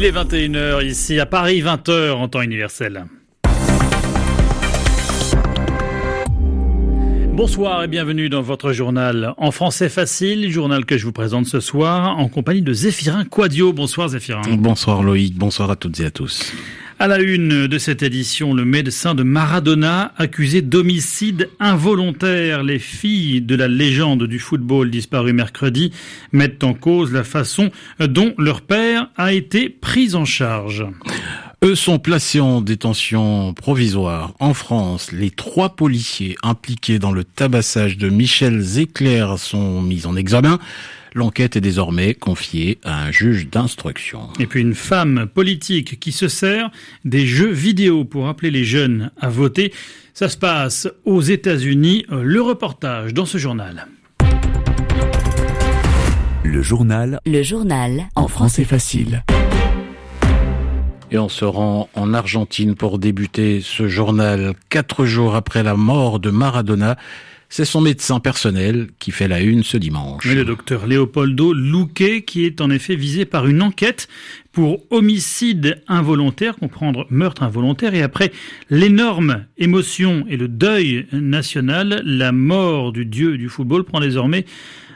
Il est 21h ici à Paris, 20h en temps universel. Bonsoir et bienvenue dans votre journal en français facile, journal que je vous présente ce soir en compagnie de Zéphirin Quadio. Bonsoir Zéphirin. Bonsoir Loïc, bonsoir à toutes et à tous. À la une de cette édition, le médecin de Maradona accusé d'homicide involontaire. Les filles de la légende du football disparu mercredi mettent en cause la façon dont leur père a été pris en charge. Eux sont placés en détention provisoire. En France, les trois policiers impliqués dans le tabassage de Michel Zéclair sont mis en examen. L'enquête est désormais confiée à un juge d'instruction. Et puis une femme politique qui se sert des jeux vidéo pour appeler les jeunes à voter. Ça se passe aux États-Unis. Le reportage dans ce journal. Le journal. Le journal. En français facile. Et on se rend en Argentine pour débuter ce journal quatre jours après la mort de Maradona. C'est son médecin personnel qui fait la une ce dimanche. le docteur Leopoldo Luque, qui est en effet visé par une enquête pour homicide involontaire, comprendre meurtre involontaire, et après l'énorme émotion et le deuil national, la mort du dieu du football prend désormais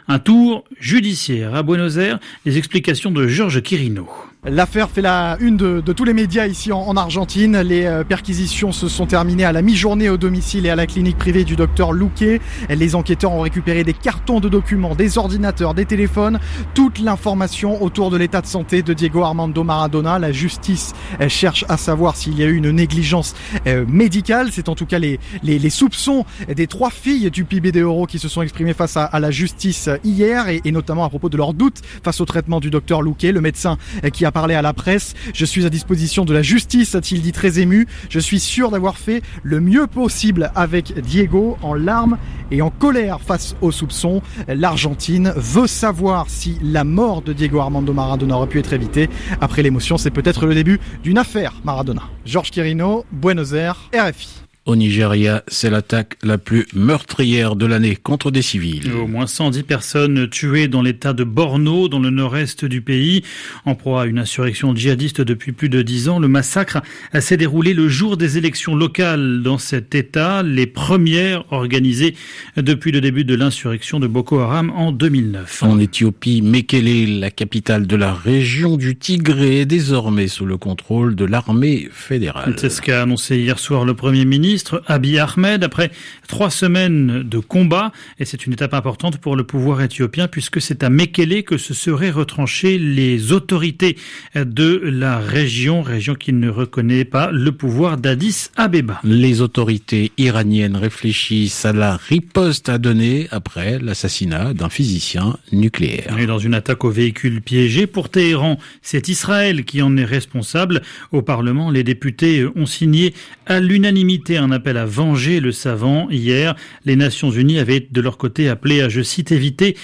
un tour judiciaire. À Buenos Aires, les explications de Georges Quirino. L'affaire fait la une de, tous les médias ici en, Argentine. Les euh, perquisitions se sont terminées à la mi-journée au domicile et à la clinique privée du docteur Luque. Les enquêteurs ont récupéré des cartons de documents, des ordinateurs, des téléphones, toute l'information autour de l'état de santé de Diego Armando Maradona. La justice cherche à savoir s'il y a eu une négligence euh, médicale. C'est en tout cas les, les, soupçons des trois filles du PIB Euro qui se sont exprimées face à, la justice hier et, et, notamment à propos de leurs doutes face au traitement du docteur Luque, le médecin qui a à la presse. Je suis à disposition de la justice, a-t-il dit très ému. Je suis sûr d'avoir fait le mieux possible avec Diego en larmes et en colère face aux soupçons. L'Argentine veut savoir si la mort de Diego Armando Maradona aurait pu être évitée. Après l'émotion, c'est peut-être le début d'une affaire Maradona. Georges Quirino, Buenos Aires, RFI. Au Nigeria, c'est l'attaque la plus meurtrière de l'année contre des civils. Au moins 110 personnes tuées dans l'état de Borno, dans le nord-est du pays, en proie à une insurrection djihadiste depuis plus de dix ans. Le massacre s'est déroulé le jour des élections locales dans cet état, les premières organisées depuis le début de l'insurrection de Boko Haram en 2009. En Éthiopie, Mekele, la capitale de la région du Tigré, est désormais sous le contrôle de l'armée fédérale. C'est ce qu'a annoncé hier soir le Premier ministre ministre Abiy Ahmed après trois semaines de combat et c'est une étape importante pour le pouvoir éthiopien puisque c'est à Mekele que se seraient retranchées les autorités de la région, région qui ne reconnaît pas le pouvoir d'Addis Abeba. Les autorités iraniennes réfléchissent à la riposte à donner après l'assassinat d'un physicien nucléaire. Et dans une attaque au véhicule piégé pour Téhéran, c'est Israël qui en est responsable. Au Parlement, les députés ont signé à l'unanimité un appel à venger le savant. Hier, les Nations Unies avaient de leur côté appelé à, je cite, éviter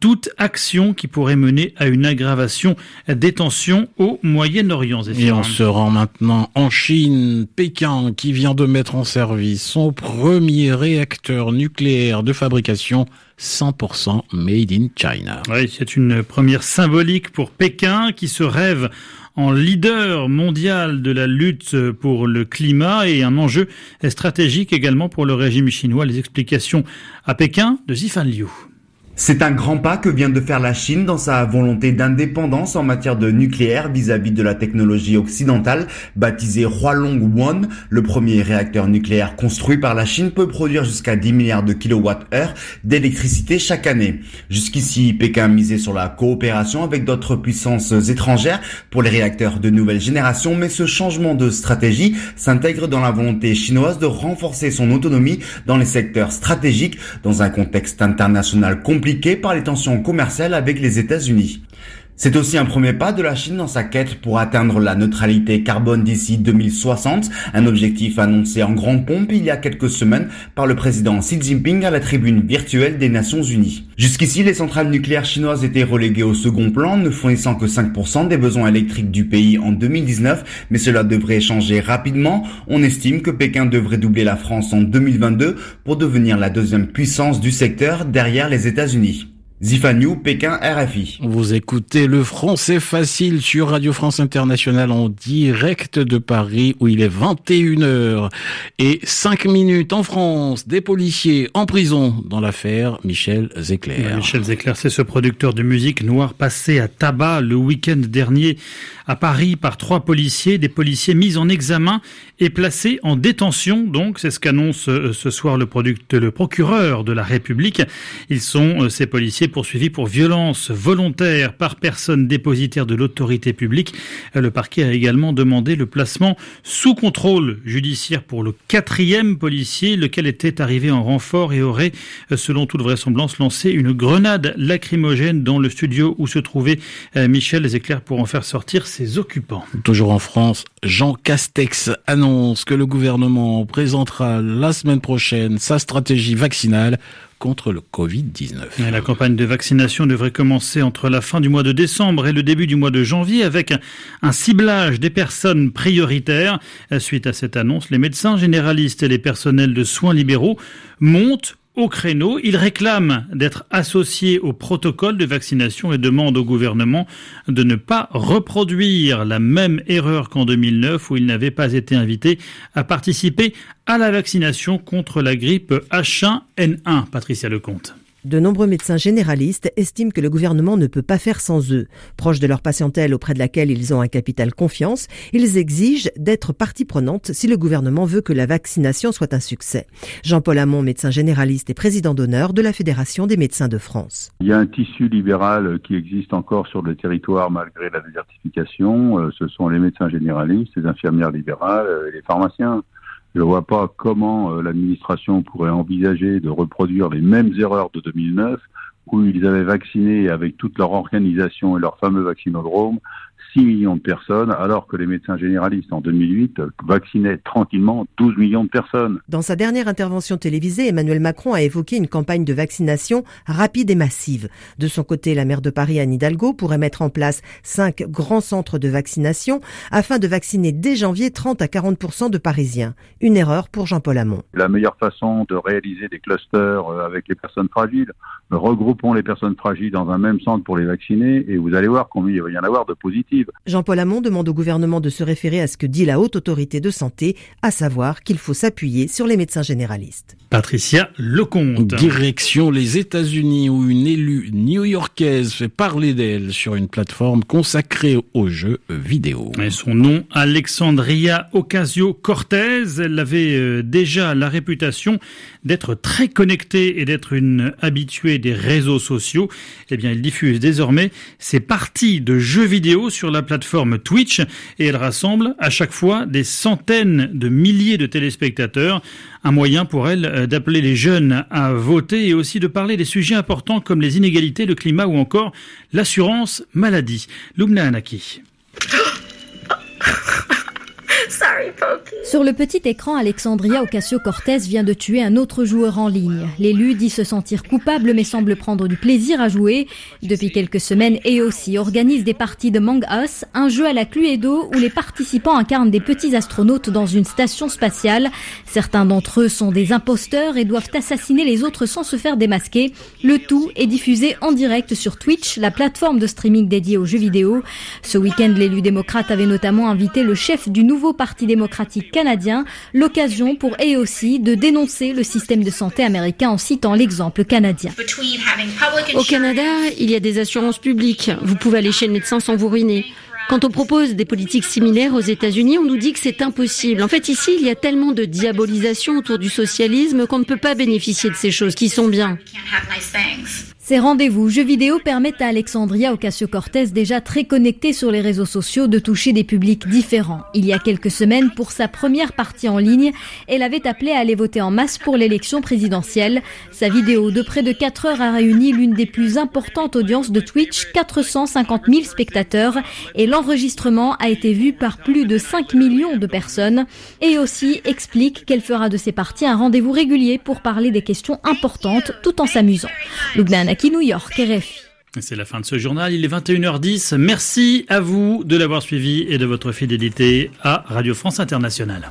toute action qui pourrait mener à une aggravation des tensions au Moyen-Orient. Et on se rend maintenant en Chine. Pékin qui vient de mettre en service son premier réacteur nucléaire de fabrication 100% made in China. Oui, c'est une première symbolique pour Pékin qui se rêve en leader mondial de la lutte pour le climat et un enjeu stratégique également pour le régime chinois. Les explications à Pékin de Zifan Liu. C'est un grand pas que vient de faire la Chine dans sa volonté d'indépendance en matière de nucléaire vis-à-vis de la technologie occidentale. Baptisé Hualong One, le premier réacteur nucléaire construit par la Chine peut produire jusqu'à 10 milliards de kilowattheures d'électricité chaque année. Jusqu'ici, Pékin misait sur la coopération avec d'autres puissances étrangères pour les réacteurs de nouvelle génération, mais ce changement de stratégie s'intègre dans la volonté chinoise de renforcer son autonomie dans les secteurs stratégiques dans un contexte international compliqué par les tensions commerciales avec les États-Unis. C'est aussi un premier pas de la Chine dans sa quête pour atteindre la neutralité carbone d'ici 2060, un objectif annoncé en grande pompe il y a quelques semaines par le président Xi Jinping à la tribune virtuelle des Nations Unies. Jusqu'ici, les centrales nucléaires chinoises étaient reléguées au second plan, ne fournissant que 5% des besoins électriques du pays en 2019, mais cela devrait changer rapidement. On estime que Pékin devrait doubler la France en 2022 pour devenir la deuxième puissance du secteur derrière les États-Unis. Zifaniou, Pékin, RFI. Vous écoutez le français facile sur Radio France Internationale en direct de Paris où il est 21h et 5 minutes en France. Des policiers en prison dans l'affaire Michel Zecler. Michel Zecler, c'est ce producteur de musique noir passé à tabac le week-end dernier à Paris par trois policiers, des policiers mis en examen et placés en détention. Donc, c'est ce qu'annonce euh, ce soir le, le procureur de la République. Ils sont, euh, ces policiers, poursuivis pour violence volontaire par personne dépositaire de l'autorité publique. Euh, le parquet a également demandé le placement sous contrôle judiciaire pour le quatrième policier, lequel était arrivé en renfort et aurait, selon toute vraisemblance, lancé une grenade lacrymogène dans le studio où se trouvait Michel Zecler pour en faire sortir ses occupants. Toujours en France, Jean Castex annonce que le gouvernement présentera la semaine prochaine sa stratégie vaccinale contre le Covid-19. La campagne de vaccination devrait commencer entre la fin du mois de décembre et le début du mois de janvier avec un ciblage des personnes prioritaires. Suite à cette annonce, les médecins généralistes et les personnels de soins libéraux montent au créneau. Il réclame d'être associé au protocole de vaccination et demande au gouvernement de ne pas reproduire la même erreur qu'en 2009 où il n'avait pas été invité à participer à la vaccination contre la grippe H1N1. Patricia Lecomte. De nombreux médecins généralistes estiment que le gouvernement ne peut pas faire sans eux. Proches de leur patientèle auprès de laquelle ils ont un capital confiance, ils exigent d'être partie prenante si le gouvernement veut que la vaccination soit un succès. Jean-Paul Hamon, médecin généraliste et président d'honneur de la Fédération des médecins de France. Il y a un tissu libéral qui existe encore sur le territoire malgré la désertification. Euh, ce sont les médecins généralistes, les infirmières libérales et les pharmaciens. Je ne vois pas comment euh, l'administration pourrait envisager de reproduire les mêmes erreurs de 2009 où ils avaient vacciné avec toute leur organisation et leur fameux vaccinodrome 6 millions de personnes, alors que les médecins généralistes en 2008 vaccinaient tranquillement 12 millions de personnes. Dans sa dernière intervention télévisée, Emmanuel Macron a évoqué une campagne de vaccination rapide et massive. De son côté, la maire de Paris, Anne Hidalgo, pourrait mettre en place cinq grands centres de vaccination afin de vacciner dès janvier 30 à 40 de Parisiens. Une erreur pour Jean-Paul Hamon. La meilleure façon de réaliser des clusters euh, avec les personnes fragiles, regroupons les personnes fragiles dans un même centre pour les vacciner et vous allez voir combien il va y en avoir de positifs. Jean-Paul Hamon demande au gouvernement de se référer à ce que dit la haute autorité de santé, à savoir qu'il faut s'appuyer sur les médecins généralistes. Patricia Lecomte. Direction les États-Unis où une élue new-yorkaise fait parler d'elle sur une plateforme consacrée aux jeux vidéo. Et son nom, Alexandria Ocasio-Cortez, elle avait euh, déjà la réputation d'être très connectée et d'être une habituée des réseaux sociaux. Eh bien, elle diffuse désormais ses parties de jeux vidéo sur la plateforme Twitch et elle rassemble à chaque fois des centaines de milliers de téléspectateurs. Un moyen pour elle euh, d'appeler les jeunes à voter et aussi de parler des sujets importants comme les inégalités, le climat ou encore l'assurance maladie. Lumna Anaki. Sur le petit écran, Alexandria Ocasio-Cortez vient de tuer un autre joueur en ligne. L'élu dit se sentir coupable mais semble prendre du plaisir à jouer. Depuis quelques semaines, aussi organise des parties de Mang Us, un jeu à la Cluedo où les participants incarnent des petits astronautes dans une station spatiale. Certains d'entre eux sont des imposteurs et doivent assassiner les autres sans se faire démasquer. Le tout est diffusé en direct sur Twitch, la plateforme de streaming dédiée aux jeux vidéo. Ce week-end, l'élu démocrate avait notamment invité le chef du nouveau Parti démocratique canadien, l'occasion pour eux aussi de dénoncer le système de santé américain en citant l'exemple canadien. Au Canada, il y a des assurances publiques. Vous pouvez aller chez le médecin sans vous ruiner. Quand on propose des politiques similaires aux États-Unis, on nous dit que c'est impossible. En fait, ici, il y a tellement de diabolisation autour du socialisme qu'on ne peut pas bénéficier de ces choses qui sont bien. Ces rendez-vous jeux vidéo permettent à Alexandria Ocasio-Cortez, déjà très connectée sur les réseaux sociaux, de toucher des publics différents. Il y a quelques semaines, pour sa première partie en ligne, elle avait appelé à aller voter en masse pour l'élection présidentielle. Sa vidéo de près de 4 heures a réuni l'une des plus importantes audiences de Twitch, 450 000 spectateurs, et l'enregistrement a été vu par plus de 5 millions de personnes. Et aussi explique qu'elle fera de ses parties un rendez-vous régulier pour parler des questions importantes tout en s'amusant. C'est la fin de ce journal, il est 21h10. Merci à vous de l'avoir suivi et de votre fidélité à Radio France Internationale.